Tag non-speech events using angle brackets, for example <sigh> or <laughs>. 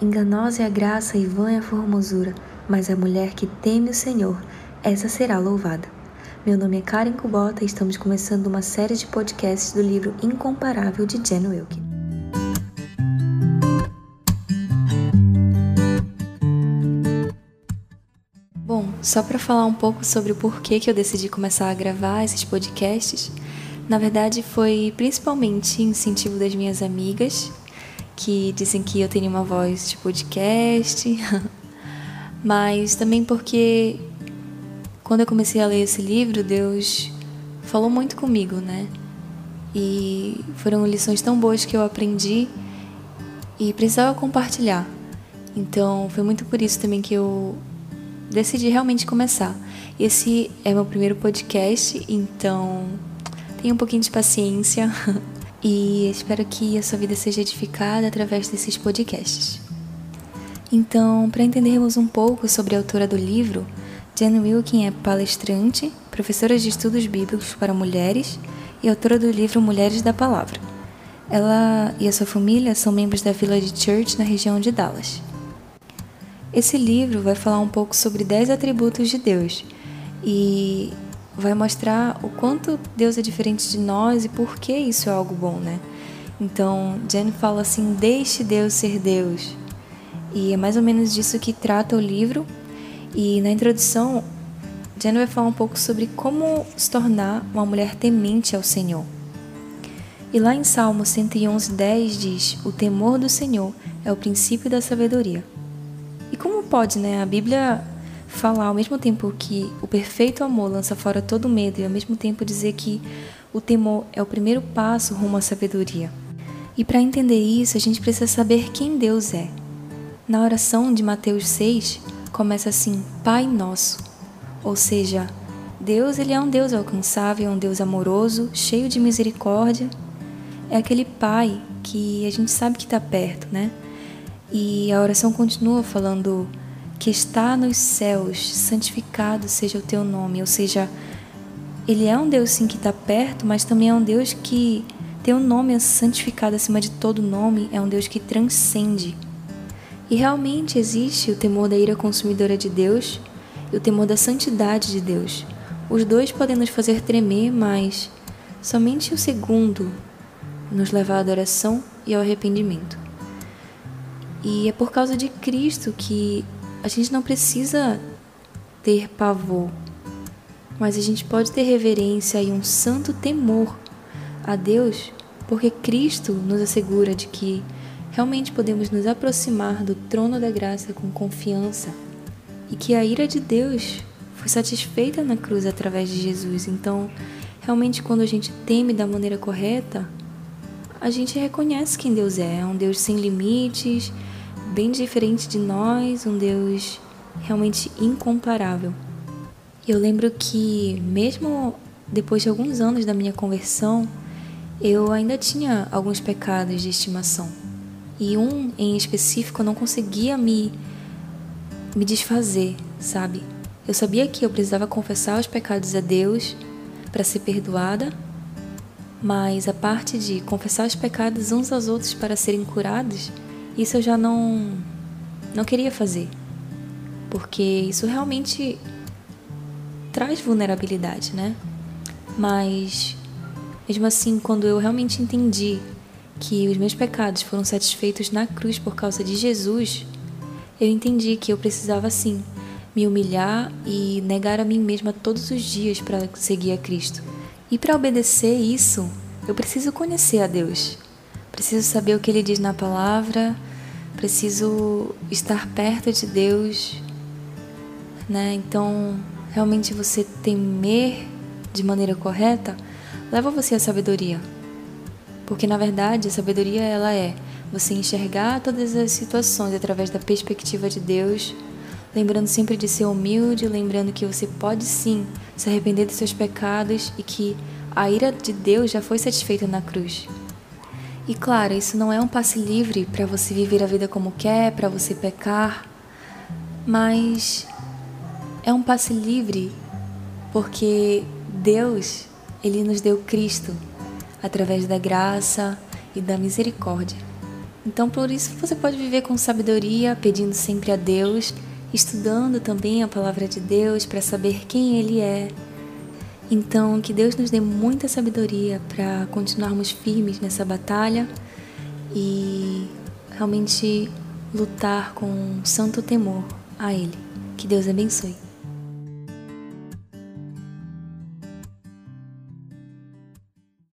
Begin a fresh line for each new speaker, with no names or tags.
Enganosa é a graça e vã é a formosura, mas a mulher que teme o Senhor, essa será louvada. Meu nome é Karen Kubota e estamos começando uma série de podcasts do livro Incomparável de Jen Wilkin. Bom, só para falar um pouco sobre o porquê que eu decidi começar a gravar esses podcasts, na verdade foi principalmente incentivo das minhas amigas que dizem que eu tenho uma voz de podcast, <laughs> mas também porque quando eu comecei a ler esse livro, Deus falou muito comigo, né? E foram lições tão boas que eu aprendi e precisava compartilhar. Então, foi muito por isso também que eu decidi realmente começar. Esse é meu primeiro podcast, então tenha um pouquinho de paciência. <laughs> e espero que a sua vida seja edificada através desses podcasts. Então, para entendermos um pouco sobre a autora do livro, Jen Wilkin é palestrante, professora de estudos bíblicos para mulheres e autora do livro Mulheres da Palavra. Ela e a sua família são membros da Village Church na região de Dallas. Esse livro vai falar um pouco sobre 10 atributos de Deus e vai mostrar o quanto Deus é diferente de nós e por que isso é algo bom, né? Então, Jen fala assim: deixe Deus ser Deus. E é mais ou menos disso que trata o livro. E na introdução, Jen vai falar um pouco sobre como se tornar uma mulher temente ao Senhor. E lá em Salmo 111:10 diz: "O temor do Senhor é o princípio da sabedoria". E como pode, né, a Bíblia falar ao mesmo tempo que o perfeito amor lança fora todo medo e ao mesmo tempo dizer que o temor é o primeiro passo rumo à sabedoria. E para entender isso, a gente precisa saber quem Deus é. Na oração de Mateus 6, começa assim: Pai Nosso. Ou seja, Deus ele é um Deus alcançável, é um Deus amoroso, cheio de misericórdia. É aquele Pai que a gente sabe que está perto, né? E a oração continua falando: que está nos céus, santificado seja o teu nome. Ou seja, ele é um Deus sim que está perto, mas também é um Deus que tem um nome santificado acima de todo nome, é um Deus que transcende. E realmente existe o temor da ira consumidora de Deus e o temor da santidade de Deus. Os dois podem nos fazer tremer, mas somente o segundo nos leva à adoração e ao arrependimento. E é por causa de Cristo que a gente não precisa ter pavor, mas a gente pode ter reverência e um santo temor a Deus, porque Cristo nos assegura de que realmente podemos nos aproximar do trono da graça com confiança e que a ira de Deus foi satisfeita na cruz através de Jesus. Então, realmente, quando a gente teme da maneira correta, a gente reconhece quem Deus é: é um Deus sem limites bem diferente de nós, um Deus realmente incomparável. Eu lembro que, mesmo depois de alguns anos da minha conversão, eu ainda tinha alguns pecados de estimação. E um em específico eu não conseguia me, me desfazer, sabe? Eu sabia que eu precisava confessar os pecados a Deus para ser perdoada, mas a parte de confessar os pecados uns aos outros para serem curados isso eu já não não queria fazer, porque isso realmente traz vulnerabilidade, né? Mas mesmo assim, quando eu realmente entendi que os meus pecados foram satisfeitos na cruz por causa de Jesus, eu entendi que eu precisava sim me humilhar e negar a mim mesma todos os dias para seguir a Cristo. E para obedecer isso, eu preciso conhecer a Deus. Preciso saber o que ele diz na palavra, preciso estar perto de Deus, né? Então, realmente você temer de maneira correta leva você à sabedoria. Porque na verdade, a sabedoria ela é você enxergar todas as situações através da perspectiva de Deus, lembrando sempre de ser humilde, lembrando que você pode sim se arrepender dos seus pecados e que a ira de Deus já foi satisfeita na cruz. E claro, isso não é um passe livre para você viver a vida como quer, para você pecar, mas é um passe livre porque Deus, ele nos deu Cristo através da graça e da misericórdia. Então, por isso, você pode viver com sabedoria, pedindo sempre a Deus, estudando também a palavra de Deus para saber quem Ele é. Então, que Deus nos dê muita sabedoria para continuarmos firmes nessa batalha e realmente lutar com santo temor a Ele. Que Deus abençoe.